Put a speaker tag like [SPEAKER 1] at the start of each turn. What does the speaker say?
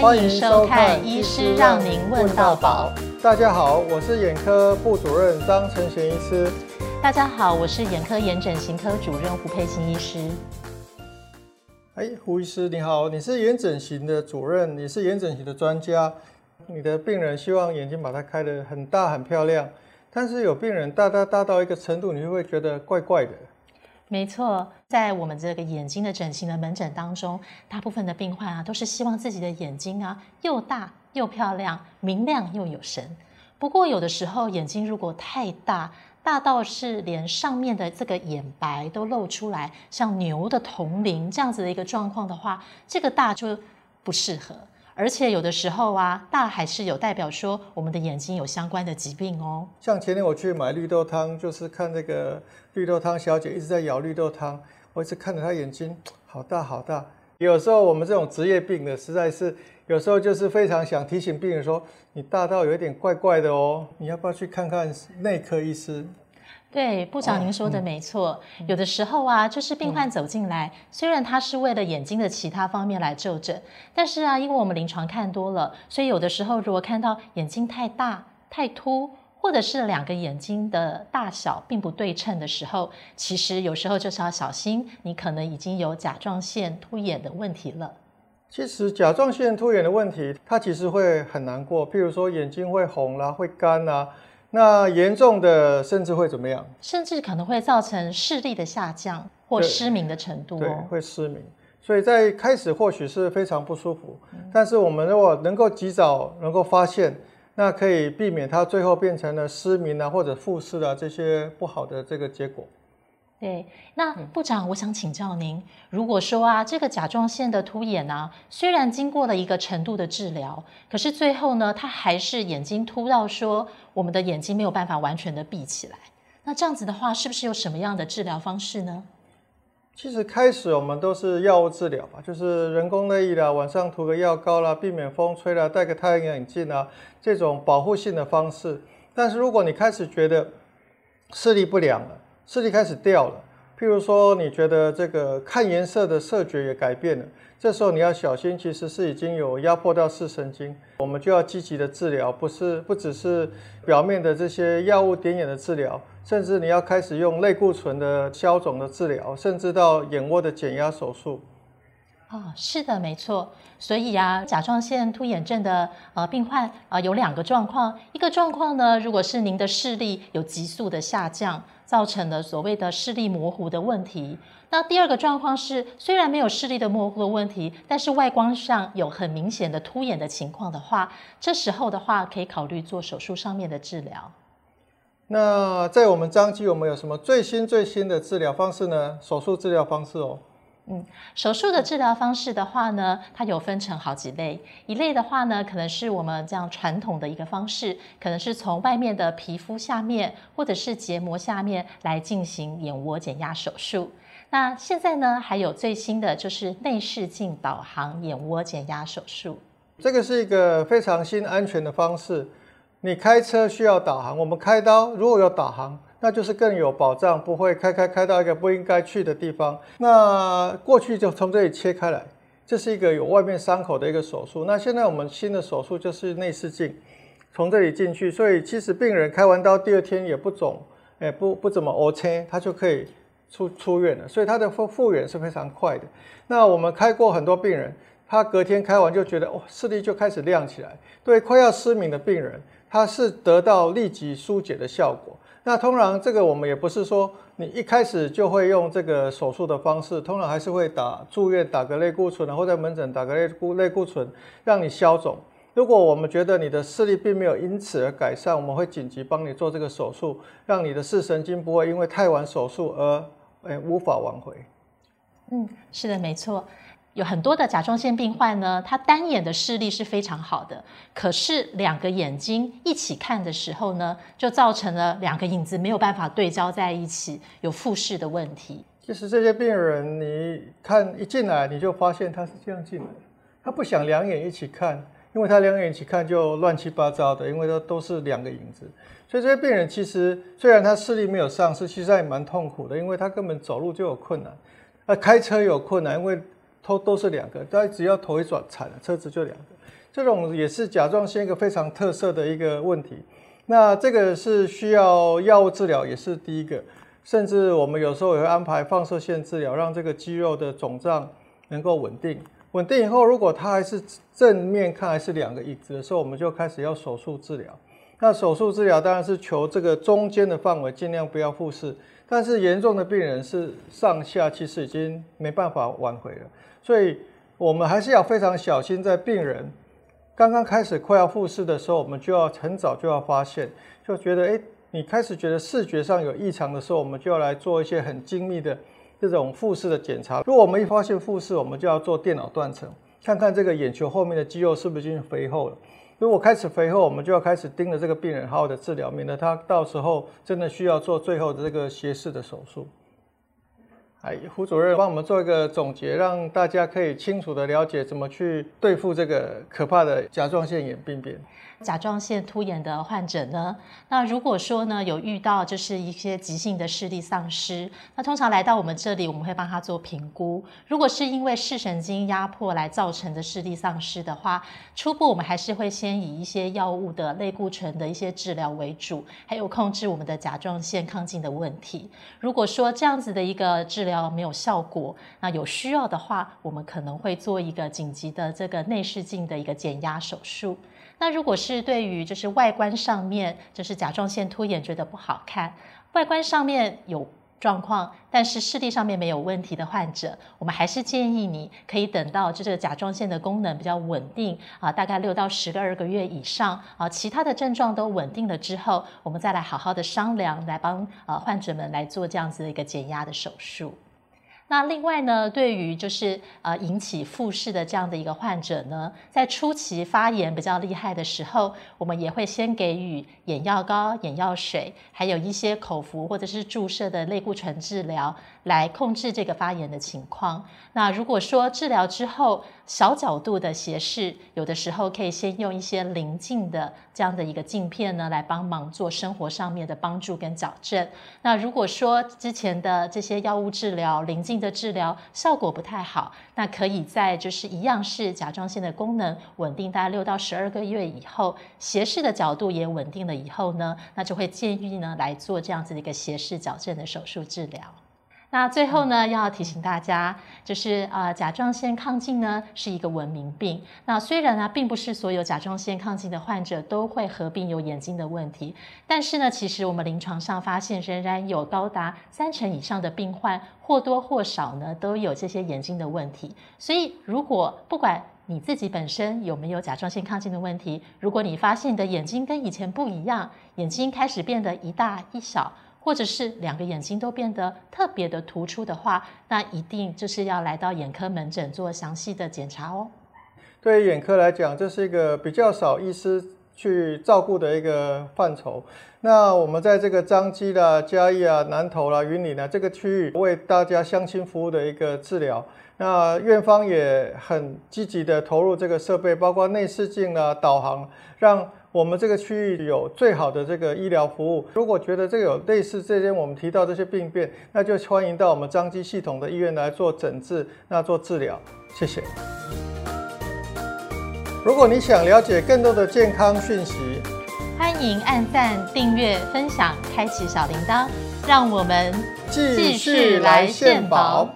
[SPEAKER 1] 欢迎收看《医师让您问到宝》。
[SPEAKER 2] 大家好，我是眼科部主任张成贤医师。
[SPEAKER 1] 大家好，我是眼科眼整形科主任胡佩欣医师。
[SPEAKER 2] 哎，胡医师你好，你是眼整形的主任，你是眼整形的专家。你的病人希望眼睛把它开得很大很漂亮，但是有病人大大大到一个程度，你就会觉得怪怪的？
[SPEAKER 1] 没错，在我们这个眼睛的整形的门诊当中，大部分的病患啊，都是希望自己的眼睛啊又大又漂亮，明亮又有神。不过有的时候眼睛如果太大，大到是连上面的这个眼白都露出来，像牛的铜铃这样子的一个状况的话，这个大就不适合。而且有的时候啊，大还是有代表说我们的眼睛有相关的疾病哦。
[SPEAKER 2] 像前天我去买绿豆汤，就是看那个绿豆汤小姐一直在舀绿豆汤，我一直看着她眼睛好大好大。有时候我们这种职业病的，实在是有时候就是非常想提醒病人说，你大到有一点怪怪的哦，你要不要去看看内科医师？
[SPEAKER 1] 对，部长您说的没错。哦嗯、有的时候啊，就是病患走进来，嗯、虽然他是为了眼睛的其他方面来就诊，但是啊，因为我们临床看多了，所以有的时候如果看到眼睛太大、太凸，或者是两个眼睛的大小并不对称的时候，其实有时候就是要小心，你可能已经有甲状腺突眼的问题了。
[SPEAKER 2] 其实甲状腺突眼的问题，它其实会很难过，譬如说眼睛会红啦、啊，会干啦、啊。那严重的甚至会怎么样？
[SPEAKER 1] 甚至可能会造成视力的下降或失明的程度哦。
[SPEAKER 2] 对，对，会失明。所以在开始或许是非常不舒服，嗯、但是我们如果能够及早能够发现，那可以避免它最后变成了失明啊或者复视啊这些不好的这个结果。
[SPEAKER 1] 对，那部长，我想请教您，如果说啊，这个甲状腺的突眼啊，虽然经过了一个程度的治疗，可是最后呢，它还是眼睛凸到说，我们的眼睛没有办法完全的闭起来。那这样子的话，是不是有什么样的治疗方式呢？
[SPEAKER 2] 其实开始我们都是药物治疗吧，就是人工泪液啦，晚上涂个药膏啦，避免风吹啦，戴个太阳眼镜啊，这种保护性的方式。但是如果你开始觉得视力不良了，视力开始掉了，譬如说你觉得这个看颜色的色觉也改变了，这时候你要小心，其实是已经有压迫到视神经，我们就要积极的治疗，不是不只是表面的这些药物点眼的治疗，甚至你要开始用类固醇的消肿的治疗，甚至到眼窝的减压手术。
[SPEAKER 1] 哦，是的，没错。所以啊，甲状腺突眼症的呃病患啊、呃，有两个状况。一个状况呢，如果是您的视力有急速的下降，造成了所谓的视力模糊的问题。那第二个状况是，虽然没有视力的模糊的问题，但是外观上有很明显的突眼的情况的话，这时候的话可以考虑做手术上面的治疗。
[SPEAKER 2] 那在我们彰基，我们有什么最新最新的治疗方式呢？手术治疗方式哦。
[SPEAKER 1] 嗯，手术的治疗方式的话呢，它有分成好几类。一类的话呢，可能是我们这样传统的一个方式，可能是从外面的皮肤下面或者是结膜下面来进行眼窝减压手术。那现在呢，还有最新的就是内视镜导航眼窝减压手术。
[SPEAKER 2] 这个是一个非常新安全的方式。你开车需要导航，我们开刀如果有导航。那就是更有保障，不会开开开到一个不应该去的地方。那过去就从这里切开来，这是一个有外面伤口的一个手术。那现在我们新的手术就是内视镜，从这里进去，所以其实病人开完刀第二天也不肿，哎，不不怎么瘀青，他就可以出出院了。所以他的复复原是非常快的。那我们开过很多病人，他隔天开完就觉得哦，视力就开始亮起来。对快要失明的病人，他是得到立即疏解的效果。那通常这个我们也不是说你一开始就会用这个手术的方式，通常还是会打住院打个类固醇，或者门诊打个类固类固醇，让你消肿。如果我们觉得你的视力并没有因此而改善，我们会紧急帮你做这个手术，让你的视神经不会因为太晚手术而诶无法挽回。
[SPEAKER 1] 嗯，是的，没错。有很多的甲状腺病患呢，他单眼的视力是非常好的，可是两个眼睛一起看的时候呢，就造成了两个影子没有办法对焦在一起，有复视的问题。
[SPEAKER 2] 其实这些病人，你看一进来你就发现他是这样进来，他不想两眼一起看，因为他两眼一起看就乱七八糟的，因为都都是两个影子。所以这些病人其实虽然他视力没有丧失，其实他也蛮痛苦的，因为他根本走路就有困难，那开车有困难，因为。头都是两个，但只要头一转，惨了，车子就两个。这种也是甲状腺一个非常特色的一个问题。那这个是需要药物治疗，也是第一个。甚至我们有时候也会安排放射线治疗，让这个肌肉的肿胀能够稳定。稳定以后，如果它还是正面看还是两个椅子的时候，我们就开始要手术治疗。那手术治疗当然是求这个中间的范围尽量不要复视，但是严重的病人是上下其实已经没办法挽回了，所以我们还是要非常小心，在病人刚刚开始快要复视的时候，我们就要很早就要发现，就觉得诶。你开始觉得视觉上有异常的时候，我们就要来做一些很精密的这种复视的检查。如果我们一发现复视，我们就要做电脑断层，看看这个眼球后面的肌肉是不是已经肥厚了。如果开始肥厚，我们就要开始盯着这个病人好好的治疗，免得他到时候真的需要做最后的这个斜视的手术。哎，胡主任帮我们做一个总结，让大家可以清楚的了解怎么去对付这个可怕的甲状腺炎病变。
[SPEAKER 1] 甲状腺突眼的患者呢，那如果说呢有遇到就是一些急性的视力丧失，那通常来到我们这里，我们会帮他做评估。如果是因为视神经压迫来造成的视力丧失的话，初步我们还是会先以一些药物的类固醇的一些治疗为主，还有控制我们的甲状腺亢进的问题。如果说这样子的一个治疗没有效果，那有需要的话，我们可能会做一个紧急的这个内视镜的一个减压手术。那如果是对于就是外观上面，就是甲状腺突眼觉得不好看，外观上面有状况，但是视力上面没有问题的患者，我们还是建议你可以等到就这个甲状腺的功能比较稳定啊，大概六到十个二个月以上啊，其他的症状都稳定了之后，我们再来好好的商量，来帮呃患者们来做这样子的一个减压的手术。那另外呢，对于就是呃引起复视的这样的一个患者呢，在初期发炎比较厉害的时候，我们也会先给予眼药膏、眼药水，还有一些口服或者是注射的类固醇治疗，来控制这个发炎的情况。那如果说治疗之后，小角度的斜视，有的时候可以先用一些邻近的这样的一个镜片呢，来帮忙做生活上面的帮助跟矫正。那如果说之前的这些药物治疗、棱的治疗效果不太好，那可以在就是一样是甲状腺的功能稳定，大概六到十二个月以后，斜视的角度也稳定了以后呢，那就会建议呢来做这样子的一个斜视矫正的手术治疗。那最后呢，要提醒大家，就是呃，甲状腺亢进呢是一个文明病。那虽然呢，并不是所有甲状腺亢进的患者都会合并有眼睛的问题，但是呢，其实我们临床上发现，仍然有高达三成以上的病患或多或少呢都有这些眼睛的问题。所以，如果不管你自己本身有没有甲状腺亢进的问题，如果你发现你的眼睛跟以前不一样，眼睛开始变得一大一小。或者是两个眼睛都变得特别的突出的话，那一定就是要来到眼科门诊做详细的检查哦。
[SPEAKER 2] 对于眼科来讲，这是一个比较少医师去照顾的一个范畴。那我们在这个彰基啦、嘉义啊、南投啦、云林啊这个区域，为大家乡亲服务的一个治疗。那院方也很积极的投入这个设备，包括内视镜啊、导航，让。我们这个区域有最好的这个医疗服务。如果觉得这个有类似这些我们提到这些病变，那就欢迎到我们张基系统的医院来做诊治，那做治疗。谢谢。如果你想了解更多的健康讯息，
[SPEAKER 1] 欢迎按赞、订阅、分享、开启小铃铛，让我们继续来献宝。